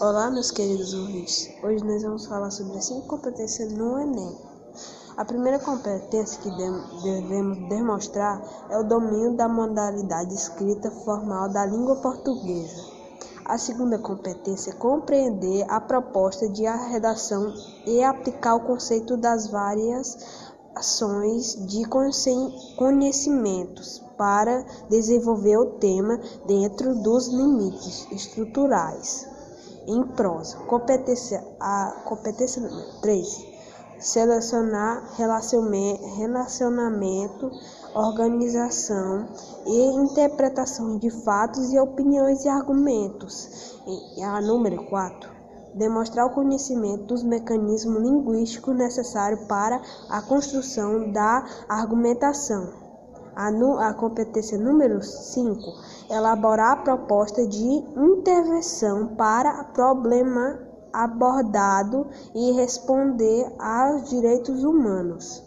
Olá, meus queridos ouvintes. Hoje nós vamos falar sobre as cinco competências no Enem. A primeira competência que devemos demonstrar é o domínio da modalidade escrita formal da língua portuguesa. A segunda competência é compreender a proposta de a redação e aplicar o conceito das várias ações de conhecimentos para desenvolver o tema dentro dos limites estruturais em prosa. Competência, a competência número 3. Selecionar relacionamento, organização e interpretação de fatos e opiniões e argumentos. E a número 4. Demonstrar o conhecimento dos mecanismos linguísticos necessários para a construção da argumentação. A, nu, a competência número 5, elaborar a proposta de intervenção para problema abordado e responder aos direitos humanos.